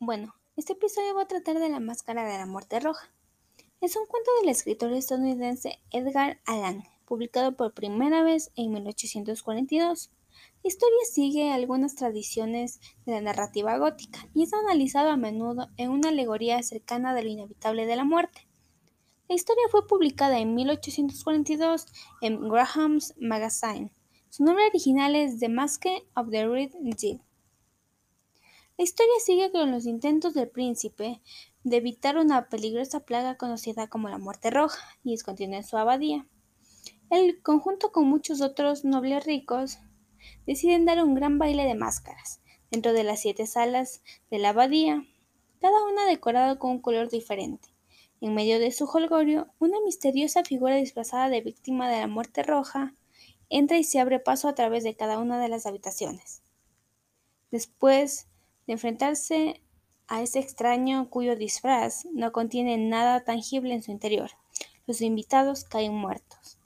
Bueno, este episodio va a tratar de la máscara de la muerte roja. Es un cuento del escritor estadounidense Edgar Allan, publicado por primera vez en 1842. La historia sigue algunas tradiciones de la narrativa gótica y es analizado a menudo en una alegoría cercana de lo inevitable de la muerte. La historia fue publicada en 1842 en Graham's Magazine. Su nombre original es The Mask of the Red Dead. La historia sigue con los intentos del príncipe de evitar una peligrosa plaga conocida como la muerte roja y escondida en su abadía. El conjunto con muchos otros nobles ricos deciden dar un gran baile de máscaras dentro de las siete salas de la abadía, cada una decorada con un color diferente. En medio de su holgorio, una misteriosa figura disfrazada de víctima de la muerte roja entra y se abre paso a través de cada una de las habitaciones. Después de enfrentarse a ese extraño cuyo disfraz no contiene nada tangible en su interior. Los invitados caen muertos.